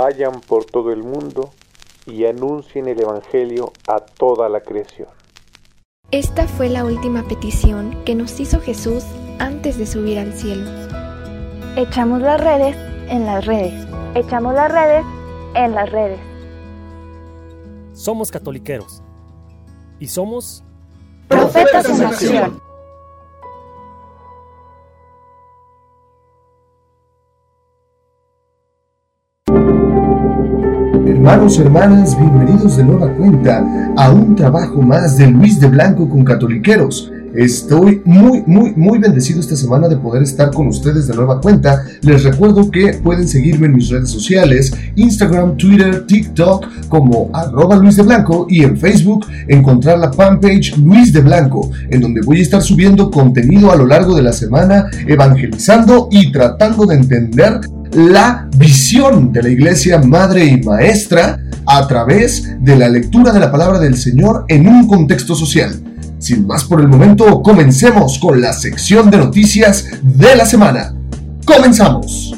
vayan por todo el mundo y anuncien el Evangelio a toda la creación. Esta fue la última petición que nos hizo Jesús antes de subir al cielo. Echamos las redes en las redes. Echamos las redes en las redes. Somos catoliqueros y somos profetas en acción. Hermanos, hermanas, bienvenidos de nueva cuenta a un trabajo más de Luis de Blanco con Catoliqueros. Estoy muy, muy, muy bendecido esta semana de poder estar con ustedes de nueva cuenta. Les recuerdo que pueden seguirme en mis redes sociales, Instagram, Twitter, TikTok como arroba Luis de Blanco y en Facebook encontrar la fanpage Luis de Blanco, en donde voy a estar subiendo contenido a lo largo de la semana, evangelizando y tratando de entender la visión de la iglesia madre y maestra a través de la lectura de la palabra del Señor en un contexto social. Sin más por el momento, comencemos con la sección de noticias de la semana. ¡Comenzamos!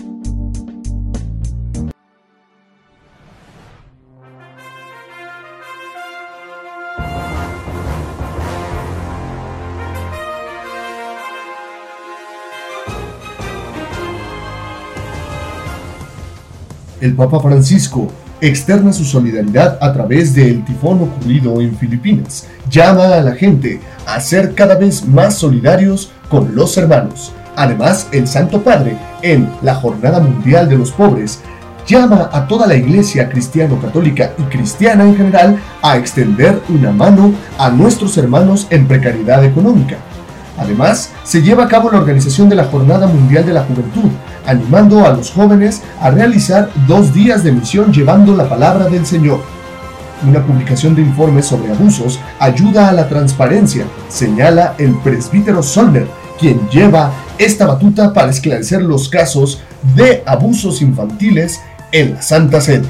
El Papa Francisco externa su solidaridad a través del tifón ocurrido en Filipinas. Llama a la gente a ser cada vez más solidarios con los hermanos. Además, el Santo Padre, en la Jornada Mundial de los Pobres, llama a toda la iglesia cristiano-católica y cristiana en general a extender una mano a nuestros hermanos en precariedad económica. Además, se lleva a cabo la organización de la Jornada Mundial de la Juventud, animando a los jóvenes a realizar dos días de misión llevando la palabra del Señor. Una publicación de informes sobre abusos ayuda a la transparencia, señala el presbítero Solner, quien lleva esta batuta para esclarecer los casos de abusos infantiles en la Santa Sede.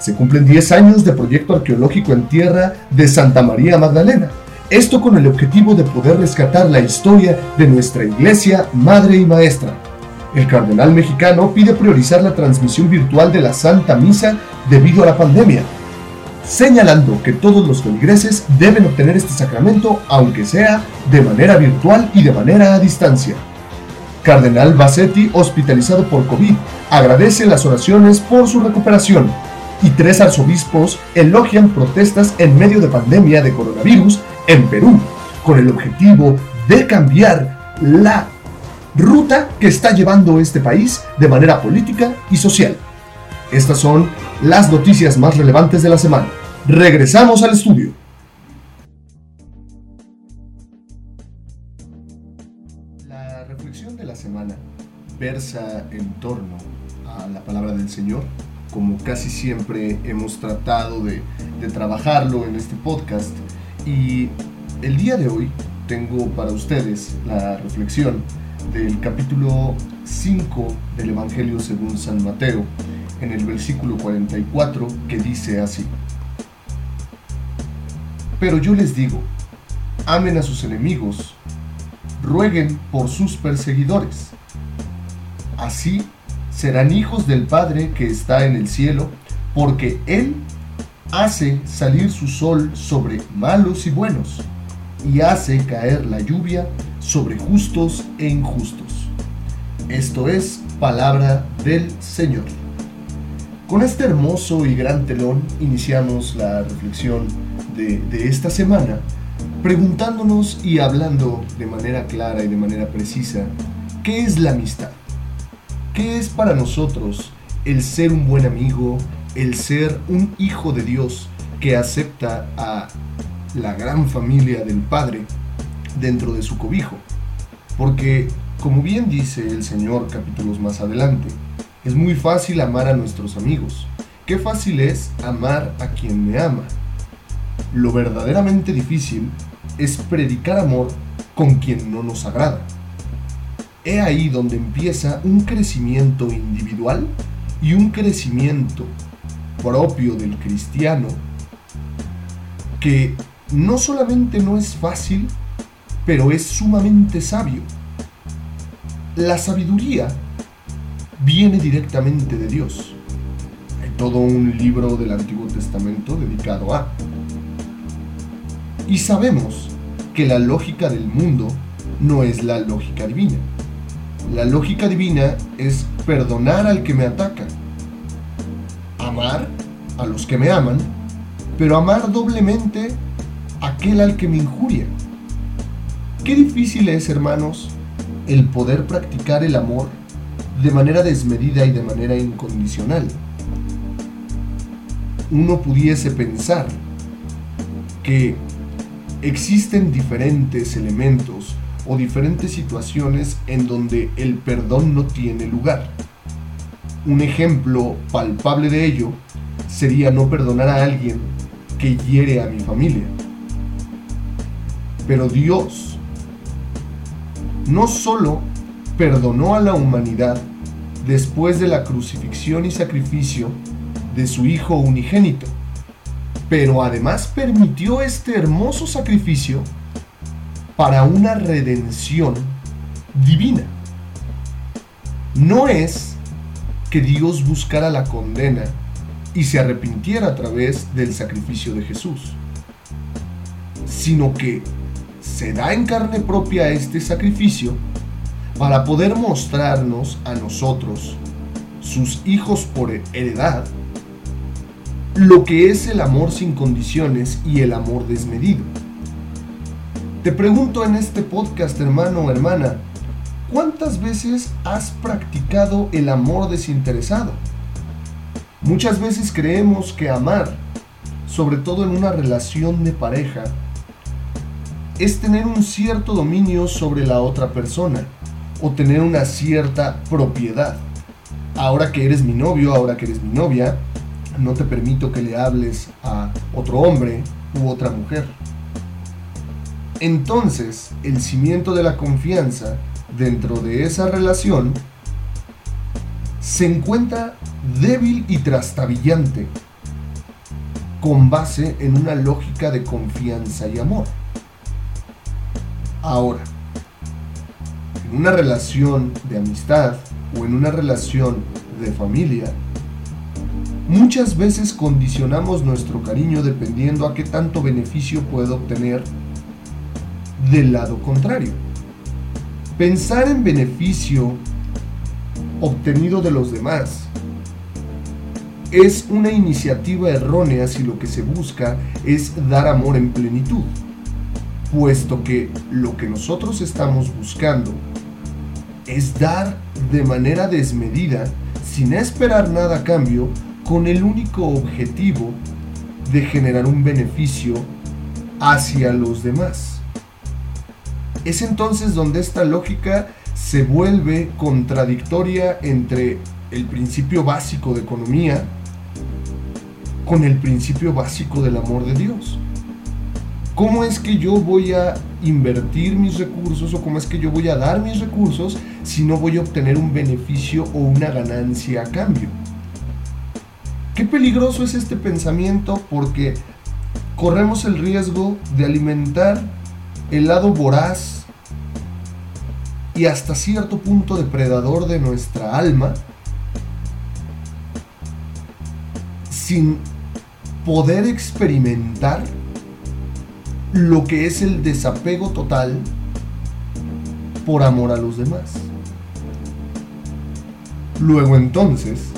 Se cumplen 10 años de proyecto arqueológico en tierra de Santa María Magdalena, esto con el objetivo de poder rescatar la historia de nuestra iglesia, madre y maestra, el cardenal mexicano pide priorizar la transmisión virtual de la Santa Misa debido a la pandemia, señalando que todos los feligreses deben obtener este sacramento aunque sea de manera virtual y de manera a distancia. Cardenal Bassetti, hospitalizado por COVID, agradece las oraciones por su recuperación y tres arzobispos elogian protestas en medio de pandemia de coronavirus en Perú, con el objetivo de cambiar la ruta que está llevando este país de manera política y social. Estas son las noticias más relevantes de la semana. Regresamos al estudio. La reflexión de la semana versa en torno a la palabra del Señor, como casi siempre hemos tratado de, trabajarlo en este podcast. Y el día de hoy tengo para ustedes la reflexión del capítulo 5 del Evangelio según San Mateo, en el versículo 44, que dice así. Pero yo les digo, amen a sus enemigos, rueguen por sus perseguidores. Así serán hijos del Padre que está en el cielo, porque Él hace salir su sol sobre malos y buenos, y hace caer la lluvia sobre justos e injustos. Esto es palabra del Señor. Con este hermoso y gran telón iniciamos la reflexión de, esta semana, preguntándonos y hablando de manera clara y de manera precisa, ¿qué es la amistad? ¿Qué es para nosotros el ser un buen amigo, el ser un hijo de Dios que acepta a la gran familia del Padre dentro de su cobijo. Porque, como bien dice el Señor capítulos más adelante, es muy fácil amar a nuestros amigos. Qué fácil es amar a quien me ama. Lo verdaderamente difícil es predicar amor con quien no nos agrada. He ahí donde empieza un crecimiento individual y un crecimiento propio del cristiano que no solamente no es fácil, pero es sumamente sabio. La sabiduría viene directamente de Dios. todo un libro del Antiguo Testamento dedicado a. Y sabemos que la lógica del mundo no es la lógica divina. La lógica divina es perdonar al que me ataca, amar a los que me aman, pero amar doblemente aquel al que me injuria. Qué difícil es, hermanos, el poder practicar el amor de manera desmedida y de manera incondicional. Uno pudiese pensar que existen diferentes elementos o diferentes situaciones en donde el perdón no tiene lugar. Un ejemplo palpable de ello sería no perdonar a alguien que hiere a mi familia. Pero Dios no solo perdonó a la humanidad después de la crucifixión y sacrificio de su Hijo unigénito, pero además permitió este hermoso sacrificio para una redención divina. No es que Dios buscara la condena y se arrepintiera a través del sacrificio de Jesús, sino que se da en carne propia este sacrificio para poder mostrarnos a nosotros, sus hijos por heredad, lo que es el amor sin condiciones y el amor desmedido. Te pregunto en este podcast, hermano o hermana, ¿cuántas veces has practicado el amor desinteresado? Muchas veces creemos que amar, sobre todo en una relación de pareja, es tener un cierto dominio sobre la otra persona o tener una cierta propiedad. Ahora que eres mi novio, ahora que eres mi novia, no te permito que le hables a otro hombre u otra mujer. Entonces, el cimiento de la confianza dentro de esa relación se encuentra débil y trastabillante, con base en una lógica de confianza y amor. Ahora, en una relación de amistad o en una relación de familia, muchas veces condicionamos nuestro cariño dependiendo a qué tanto beneficio puedo obtener del lado contrario. Pensar en beneficio obtenido de los demás es una iniciativa errónea si lo que se busca es dar amor en plenitud, puesto que lo que nosotros estamos buscando es dar de manera desmedida, sin esperar nada a cambio, con el único objetivo de generar un beneficio hacia los demás. Es entonces donde esta lógica se vuelve contradictoria entre el principio básico de economía con el principio básico del amor de Dios. ¿Cómo es que yo voy a invertir mis recursos o cómo es que yo voy a dar mis recursos si no voy a obtener un beneficio o una ganancia a cambio? Qué peligroso es este pensamiento porque corremos el riesgo de alimentar el lado voraz y hasta cierto punto depredador de nuestra alma, sin poder experimentar lo que es el desapego total por amor a los demás. Luego entonces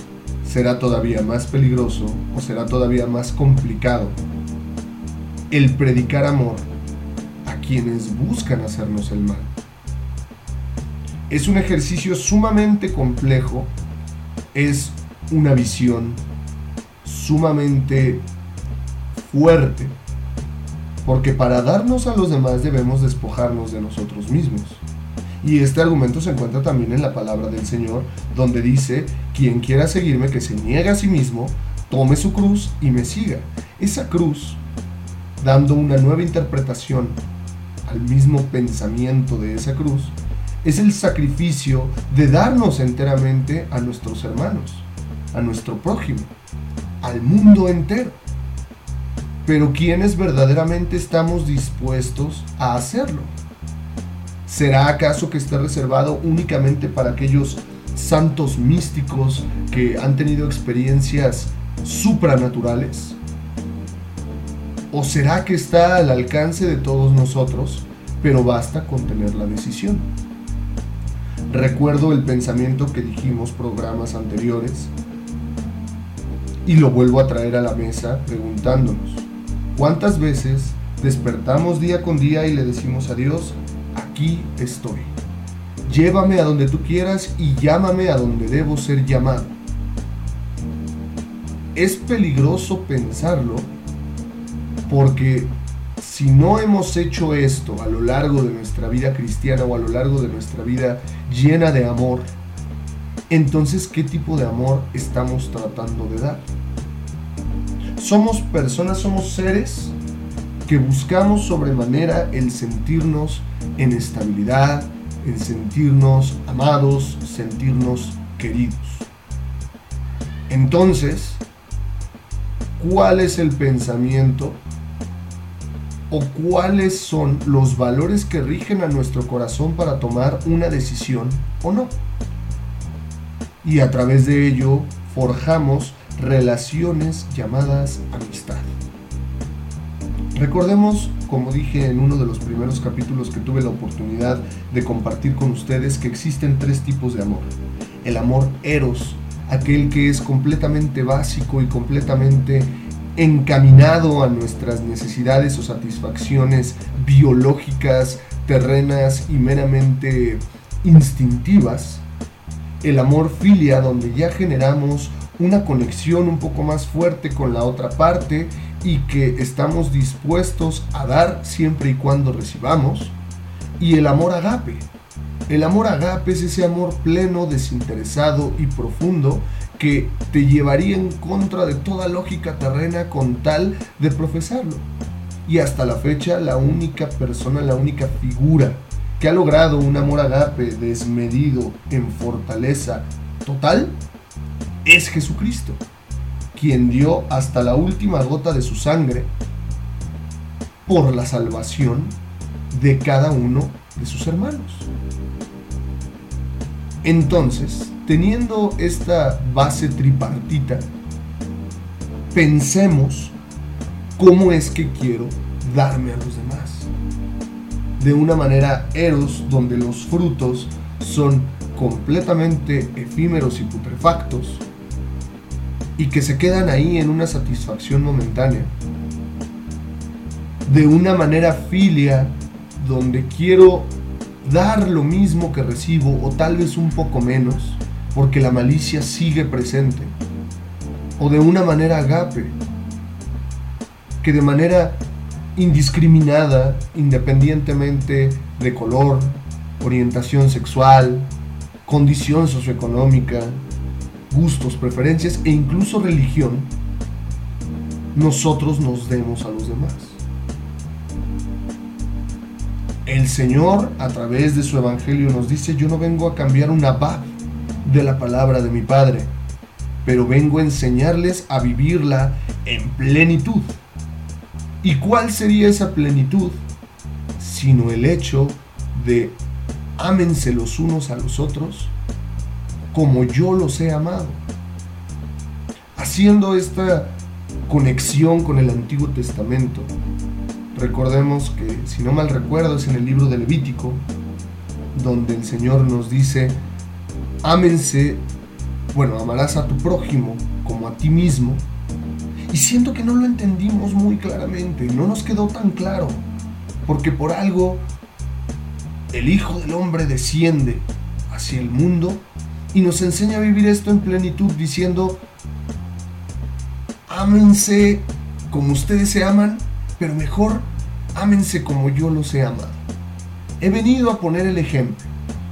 será todavía más peligroso o será todavía más complicado el predicar amor a quienes buscan hacernos el mal. Es un ejercicio sumamente complejo, es una visión sumamente fuerte, porque para darnos a los demás debemos despojarnos de nosotros mismos. Y este argumento se encuentra también en la palabra del Señor, donde dice, quien quiera seguirme, que se niegue a sí mismo, tome su cruz y me siga. Esa cruz, dando una nueva interpretación al mismo pensamiento de esa cruz, es el sacrificio de darnos enteramente a nuestros hermanos, a nuestro prójimo, al mundo entero. Pero ¿quiénes verdaderamente estamos dispuestos a hacerlo? ¿Será acaso que está reservado únicamente para aquellos santos místicos que han tenido experiencias supranaturales? ¿O será que está al alcance de todos nosotros, pero basta con tener la decisión? Recuerdo el pensamiento que dijimos programas anteriores y lo vuelvo a traer a la mesa preguntándonos, ¿cuántas veces despertamos día con día y le decimos a Dios, aquí estoy? Llévame a donde tú quieras y llámame a donde debo ser llamado. Es peligroso pensarlo porque si no hemos hecho esto a lo largo de nuestra vida cristiana o a lo largo de nuestra vida llena de amor, entonces ¿qué tipo de amor estamos tratando de dar? Somos personas, somos seres que buscamos sobremanera el sentirnos en estabilidad, en sentirnos amados, sentirnos queridos. Entonces, ¿cuál es el pensamiento o cuáles son los valores que rigen a nuestro corazón para tomar una decisión o no? Y a través de ello forjamos relaciones llamadas amistad. Recordemos, como dije en uno de los primeros capítulos que tuve la oportunidad de compartir con ustedes, que existen tres tipos de amor. El amor eros, aquel que es completamente básico y completamente encaminado a nuestras necesidades o satisfacciones biológicas, terrenas y meramente instintivas. El amor filia, donde ya generamos una conexión un poco más fuerte con la otra parte y que estamos dispuestos a dar siempre y cuando recibamos. Y el amor agape. El amor agape es ese amor pleno, desinteresado y profundo que te llevaría en contra de toda lógica terrena con tal de profesarlo. Y hasta la fecha la única persona, la única figura que ha logrado un amor agape desmedido en fortaleza total es Jesucristo quien dio hasta la última gota de su sangre por la salvación de cada uno de sus hermanos. Entonces, teniendo esta base tripartita, pensemos cómo es que quiero darme a los demás. De una manera eros, donde los frutos son completamente efímeros y putrefactos, y que se quedan ahí en una satisfacción momentánea. De una manera filia, donde quiero dar lo mismo que recibo o tal vez un poco menos, porque la malicia sigue presente. O de una manera agape, que de manera indiscriminada, independientemente de color, orientación sexual, condición socioeconómica, gustos, preferencias e incluso religión, nosotros nos demos a los demás. El Señor a través de su Evangelio nos dice, yo no vengo a cambiar una va de la palabra de mi Padre, pero vengo a enseñarles a vivirla en plenitud. ¿Y cuál sería esa plenitud? Sino el hecho de ámense los unos a los otros como yo los he amado. Haciendo esta conexión con el Antiguo Testamento, recordemos que, si no mal recuerdo, es en el libro de Levítico, donde el Señor nos dice, ámense, bueno, amarás a tu prójimo como a ti mismo. Y siento que no lo entendimos muy claramente, no nos quedó tan claro, porque por algo el Hijo del Hombre desciende hacia el mundo y nos enseña a vivir esto en plenitud diciendo, ámense como ustedes se aman, pero mejor ámense como yo los he amado. He venido a poner el ejemplo.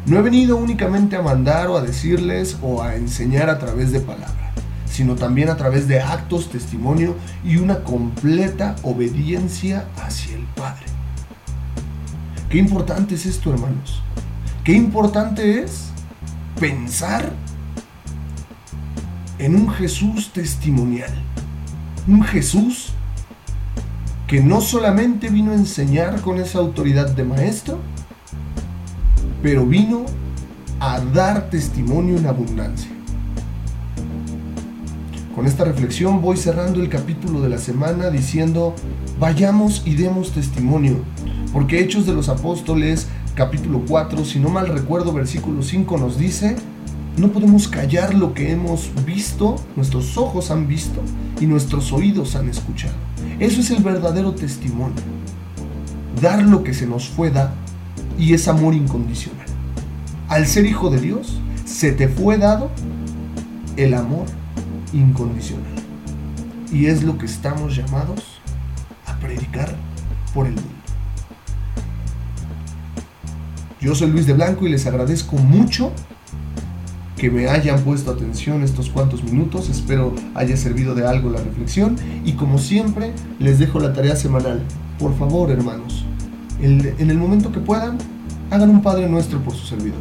No he venido únicamente a mandar o a decirles o a enseñar a través de palabras, sino también a través de actos, testimonio y una completa obediencia hacia el Padre. Qué importante es esto, hermanos. Qué importante es pensar en un Jesús testimonial. Un Jesús que no solamente vino a enseñar con esa autoridad de maestro, pero vino a dar testimonio en abundancia. Con esta reflexión voy cerrando el capítulo de la semana diciendo, vayamos y demos testimonio, porque Hechos de los Apóstoles, capítulo 4, si no mal recuerdo, versículo 5 nos dice, no podemos callar lo que hemos visto, nuestros ojos han visto y nuestros oídos han escuchado. Eso es el verdadero testimonio. Dar lo que se nos fue dado y es amor incondicional. Al ser hijo de Dios, se te fue dado el amor incondicional. Y es lo que estamos llamados a predicar por el mundo. Yo soy Luis de Blanco y les agradezco mucho que me hayan puesto atención estos cuantos minutos. Espero haya servido de algo la reflexión. Y como siempre, les dejo la tarea semanal. Por favor, hermanos, en el momento que puedan, hagan un Padre Nuestro por su servidor.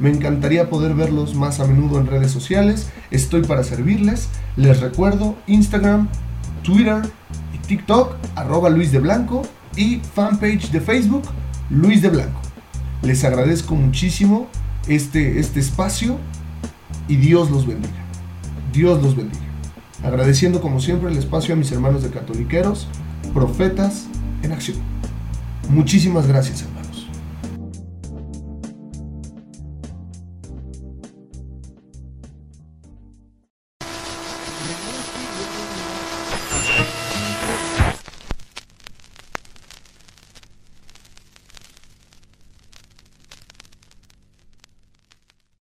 Me encantaría poder verlos más a menudo en redes sociales. Estoy para servirles. Les recuerdo Instagram, Twitter y TikTok, arroba Luis de Blanco y fanpage de Facebook, Luis de Blanco. Les agradezco muchísimo este, este espacio y Dios los bendiga. Dios los bendiga. Agradeciendo como siempre el espacio a mis hermanos de catoliqueros, profetas en acción. Muchísimas gracias, hermanos.